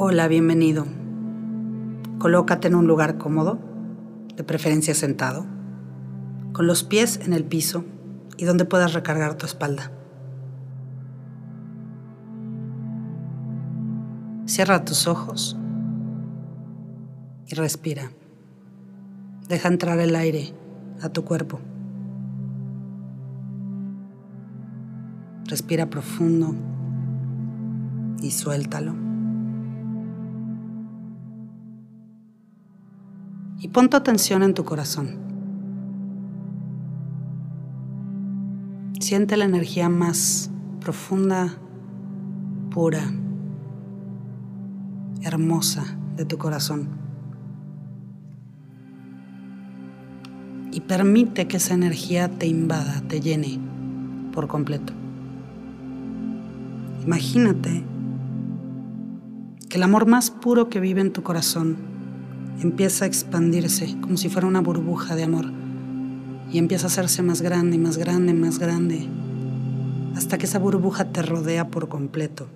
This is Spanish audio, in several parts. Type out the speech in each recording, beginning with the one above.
Hola, bienvenido. Colócate en un lugar cómodo, de preferencia sentado, con los pies en el piso y donde puedas recargar tu espalda. Cierra tus ojos y respira. Deja entrar el aire a tu cuerpo. Respira profundo y suéltalo. Y pon tu atención en tu corazón. Siente la energía más profunda, pura, hermosa de tu corazón. Y permite que esa energía te invada, te llene por completo. Imagínate que el amor más puro que vive en tu corazón empieza a expandirse como si fuera una burbuja de amor y empieza a hacerse más grande, más grande, más grande, hasta que esa burbuja te rodea por completo.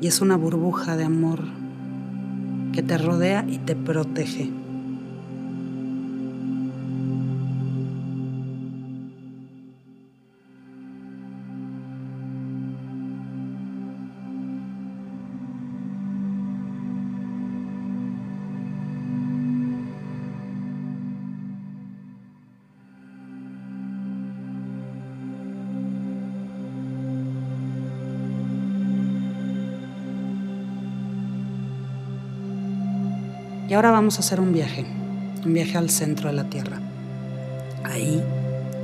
Y es una burbuja de amor que te rodea y te protege. Y ahora vamos a hacer un viaje, un viaje al centro de la Tierra. Ahí,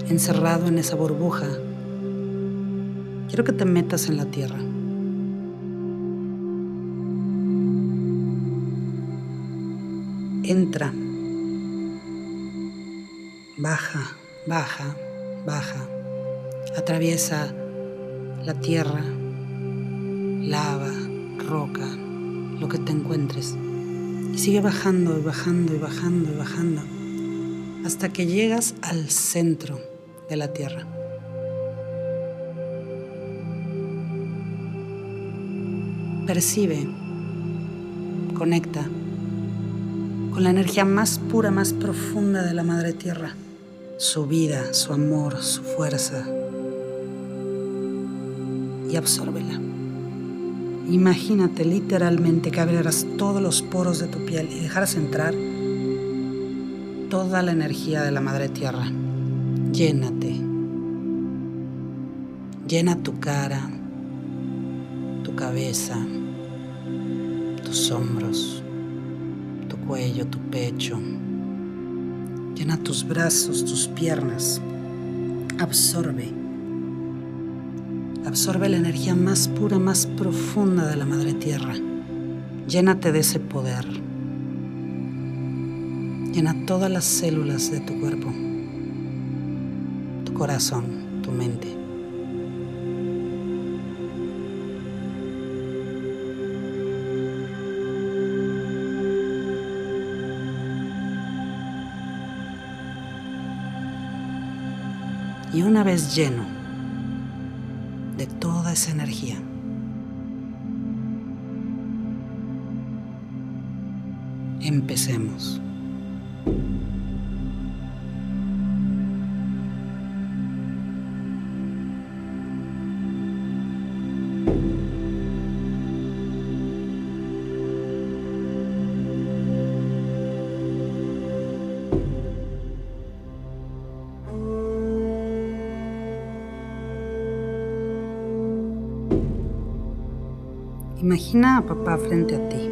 encerrado en esa burbuja, quiero que te metas en la Tierra. Entra, baja, baja, baja, atraviesa la tierra, lava, roca, lo que te encuentres. Y sigue bajando y bajando y bajando y bajando hasta que llegas al centro de la Tierra. Percibe, conecta con la energía más pura, más profunda de la Madre Tierra, su vida, su amor, su fuerza, y absórbela. Imagínate literalmente que abrieras todos los poros de tu piel y dejaras entrar toda la energía de la Madre Tierra. Llénate. Llena tu cara, tu cabeza, tus hombros, tu cuello, tu pecho. Llena tus brazos, tus piernas. Absorbe Absorbe la energía más pura, más profunda de la Madre Tierra. Llénate de ese poder. Llena todas las células de tu cuerpo, tu corazón, tu mente. Y una vez lleno, esa energía. Empecemos. Imagina a papá frente a ti.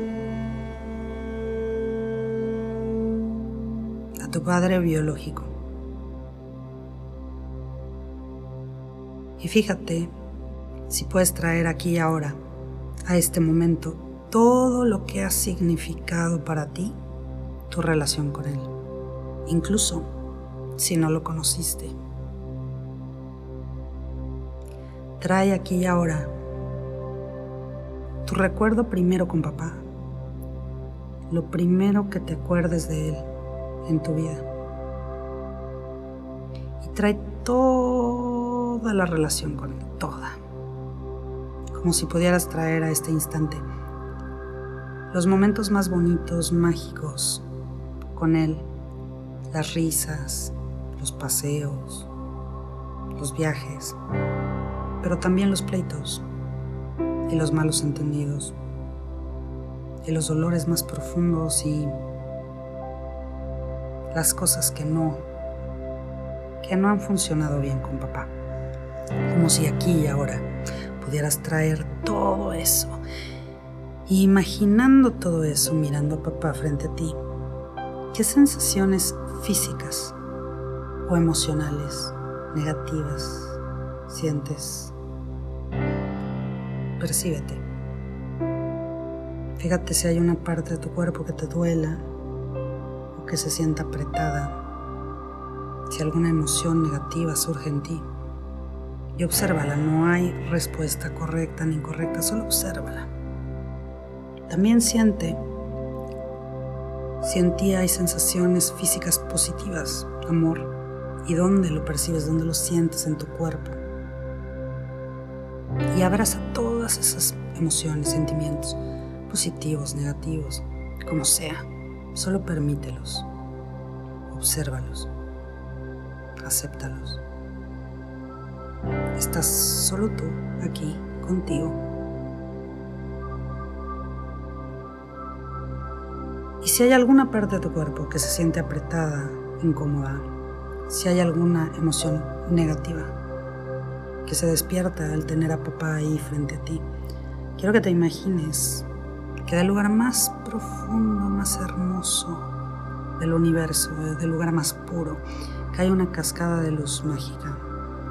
A tu padre biológico. Y fíjate si puedes traer aquí ahora, a este momento, todo lo que ha significado para ti tu relación con él, incluso si no lo conociste. Trae aquí y ahora tu recuerdo primero con papá, lo primero que te acuerdes de él en tu vida. Y trae toda la relación con él, toda. como si pudieras traer a este instante los momentos más bonitos, mágicos, con él, las risas, los paseos, los viajes, pero también los pleitos y los malos entendidos, y los dolores más profundos y las cosas que no, que no han funcionado bien con papá. Como si aquí y ahora pudieras traer todo eso y imaginando todo eso, mirando a papá frente a ti, ¿qué sensaciones físicas o emocionales negativas sientes? Percíbete. Fíjate si hay una parte de tu cuerpo que te duela o que se sienta apretada, si alguna emoción negativa surge en ti. Y obsérvala, no hay respuesta correcta ni incorrecta, solo obsérvala. También siente, si hay sensaciones físicas positivas, amor, y dónde lo percibes, dónde lo sientes en tu cuerpo. Y abraza todas esas emociones, sentimientos, positivos, negativos, como sea. Solo permítelos, obsérvalos, acéptalos. Estás solo tú aquí, contigo. Y si hay alguna parte de tu cuerpo que se siente apretada, incómoda, si hay alguna emoción negativa que se despierta al tener a papá ahí frente a ti, quiero que te imagines que del lugar más profundo, más hermoso del universo, del lugar más puro, hay una cascada de luz mágica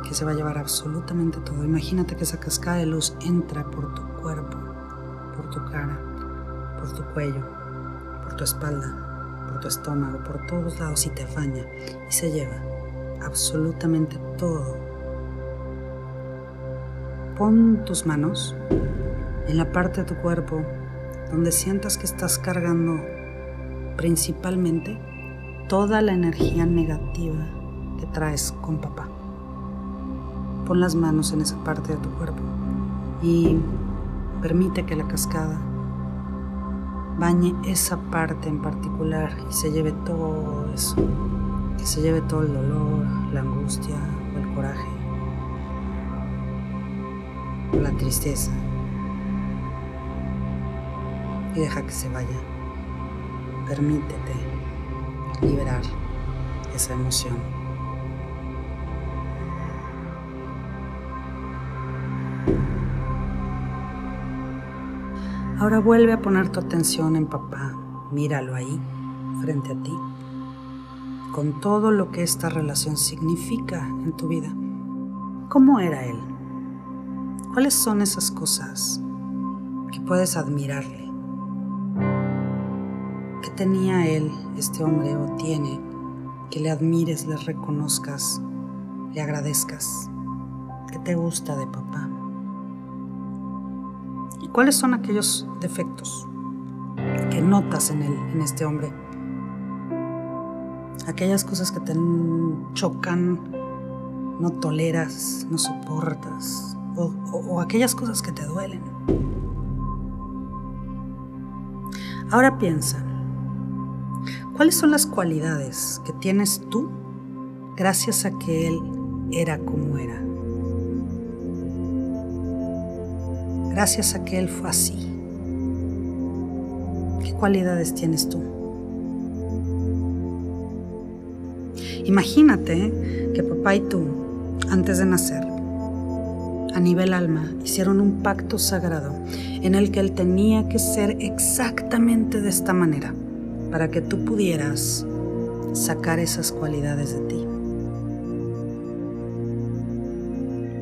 que se va a llevar absolutamente todo. Imagínate que esa cascada de luz entra por tu cuerpo, por tu cara, por tu cuello, por tu espalda, por tu estómago, por todos lados y te baña y se lleva absolutamente todo. Pon tus manos en la parte de tu cuerpo donde sientas que estás cargando principalmente toda la energía negativa que traes con papá. Pon las manos en esa parte de tu cuerpo y permite que la cascada bañe esa parte en particular y se lleve todo eso, que se lleve todo el dolor, la angustia o el coraje, la tristeza y deja que se vaya. Permítete liberar esa emoción. Ahora vuelve a poner tu atención en papá. Míralo ahí, frente a ti, con todo lo que esta relación significa en tu vida. ¿Cómo era él? ¿Cuáles son esas cosas que puedes admirarle? ¿Qué tenía él, este hombre, o tiene, que le admires, le reconozcas, le agradezcas? ¿Qué te gusta de papá? ¿Cuáles son aquellos defectos que notas en, él, en este hombre? Aquellas cosas que te chocan, no toleras, no soportas, o, aquellas cosas que te duelen. Ahora piensa, ¿cuáles son las cualidades que tienes tú gracias a que él era como era? gracias a que Él fue así. ¿Qué cualidades tienes tú? Imagínate que papá y tú, antes de nacer, a nivel alma, hicieron un pacto sagrado en el que Él tenía que ser exactamente de esta manera para que tú pudieras sacar esas cualidades de ti.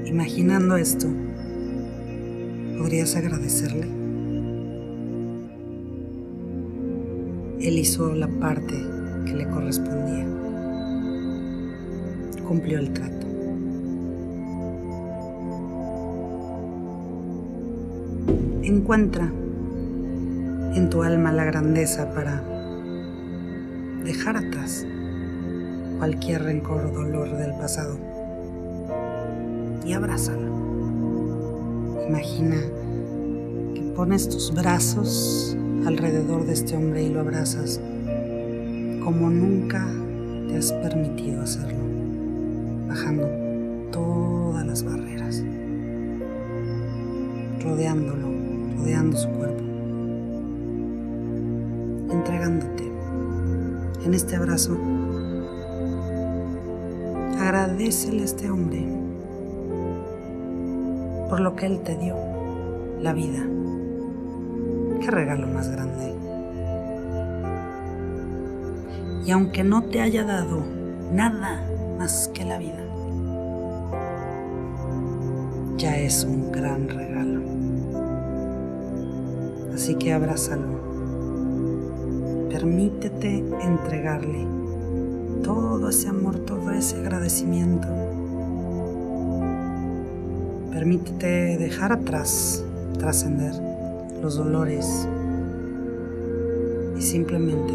Imaginando esto, ¿Podrías agradecerle? Él hizo la parte que le correspondía. Cumplió el trato. Encuentra en tu alma la grandeza para dejar atrás cualquier rencor o dolor del pasado. Y abrázalo Imagina que pones tus brazos alrededor de este hombre y lo abrazas como nunca te has permitido hacerlo, bajando todas las barreras, rodeándolo, rodeando su cuerpo, entregándote en este abrazo. Agradecele a este hombre por lo que él te dio, la vida. Qué regalo más grande. Y aunque no te haya dado nada más que la vida, ya es un gran regalo. Así que abrázalo. Permítete entregarle todo ese amor, todo ese agradecimiento. Permítete dejar atrás, trascender los dolores y simplemente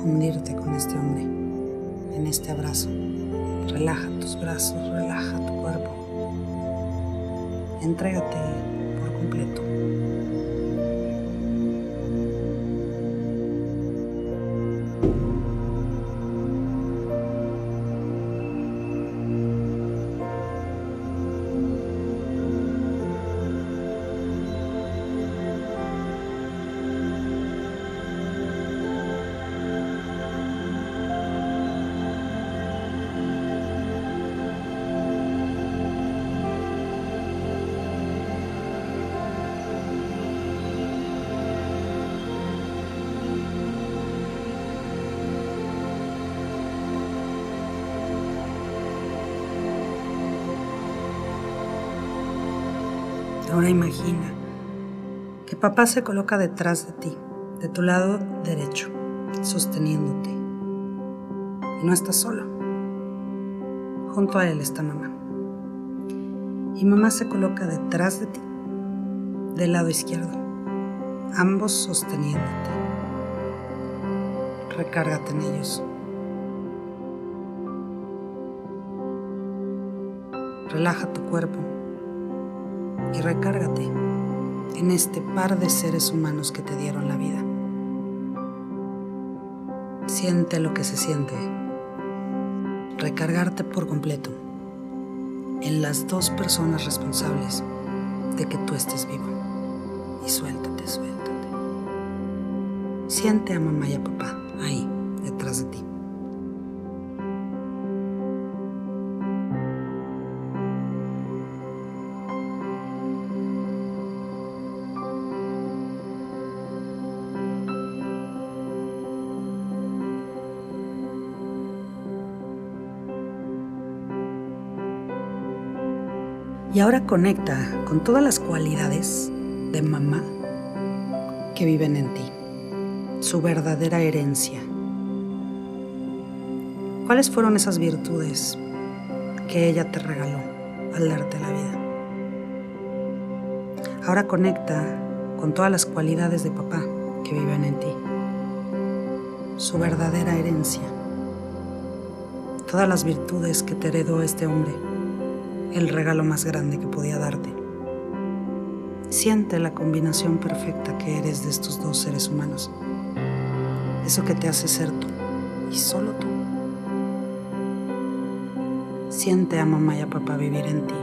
fundirte con este hombre en este abrazo. Relaja tus brazos, relaja tu cuerpo. Entrégate por completo. Ahora imagina que papá se coloca detrás de ti, de tu lado derecho, sosteniéndote. Y no estás solo. Junto a él está mamá. Y mamá se coloca detrás de ti, del lado izquierdo, ambos sosteniéndote. Recárgate en ellos. Relaja tu cuerpo y recárgate en este par de seres humanos que te dieron la vida. Siente lo que se siente. Recargarte por completo en las dos personas responsables de que tú estés vivo. Y suéltate, suéltate. Siente a mamá y a papá ahí, detrás de ti. Y ahora conecta con todas las cualidades de mamá que viven en ti, su verdadera herencia. ¿Cuáles fueron esas virtudes que ella te regaló al darte la vida? Ahora conecta con todas las cualidades de papá que viven en ti, su verdadera herencia, todas las virtudes que te heredó este hombre el regalo más grande que podía darte. Siente la combinación perfecta que eres de estos dos seres humanos. Eso que te hace ser tú y solo tú. Siente a mamá y a papá vivir en ti.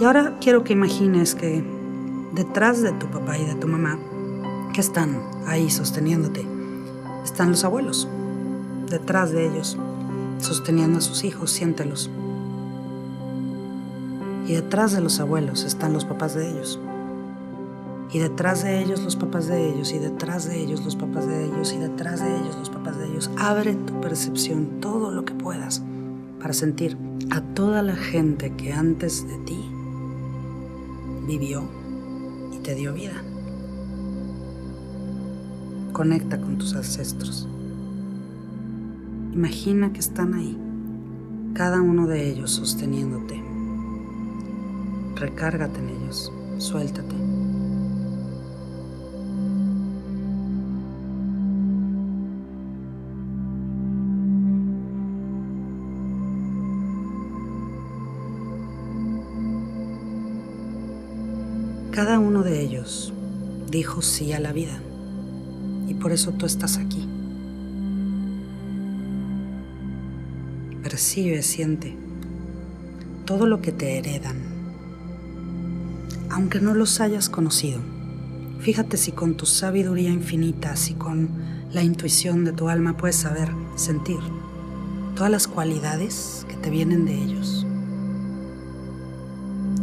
Y ahora quiero que imagines que detrás de tu papá y de tu mamá, que están ahí sosteniéndote, están los abuelos. Detrás de ellos, sosteniendo a sus hijos, siéntelos. Y detrás de los abuelos están los papás de ellos. Y detrás de ellos los papás de ellos, y detrás de ellos los papás de ellos, y detrás de ellos los papás de ellos. Abre tu percepción todo lo que puedas para sentir a toda la gente que antes de ti vivió te dio vida. Conecta con tus ancestros. Imagina que están ahí, cada uno de ellos sosteniéndote. Recárgate en ellos, suéltate. Cada uno de ellos dijo sí a la vida y por eso tú estás aquí. Percibe, siente todo lo que te heredan, aunque no los hayas conocido. Fíjate si con tu sabiduría infinita, si con la intuición de tu alma puedes saber, sentir todas las cualidades que te vienen de ellos.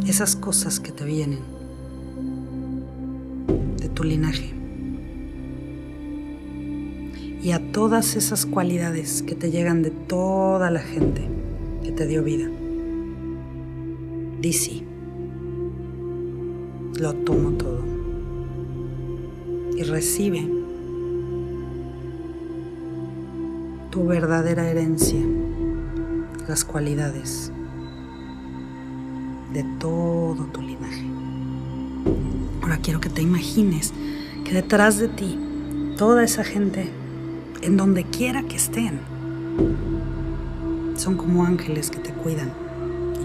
Esas cosas que te vienen linaje. Y a todas esas cualidades que te llegan de toda la gente que te dio vida. Di sí. Lo tomo todo. Y recibe tu verdadera herencia, las cualidades de todo tu linaje. Ahora quiero que te imagines que detrás de ti, toda esa gente, en donde quiera que estén, son como ángeles que te cuidan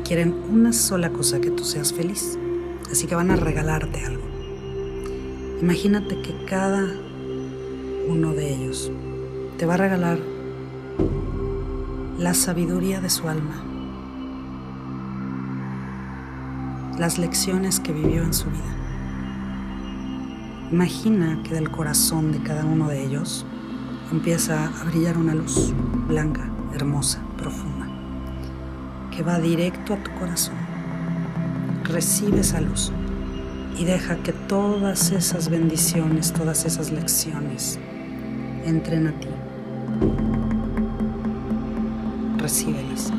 quieren una sola cosa, que tú seas feliz. Así que van a regalarte algo. Imagínate que cada uno de ellos te va a regalar la sabiduría de su alma, las lecciones que vivió en su vida. Imagina que del corazón de cada uno de ellos empieza a brillar una luz blanca, hermosa, profunda que va directo a tu corazón. Recibe esa luz y deja que todas esas bendiciones, todas esas lecciones entren a ti. Recíbelas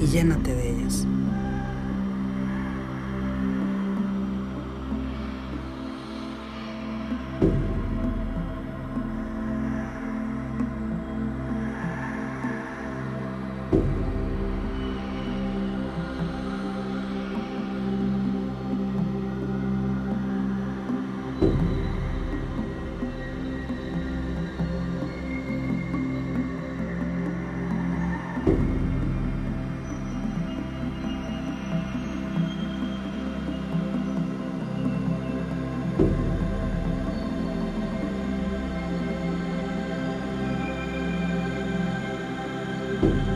y llénate de ellas. You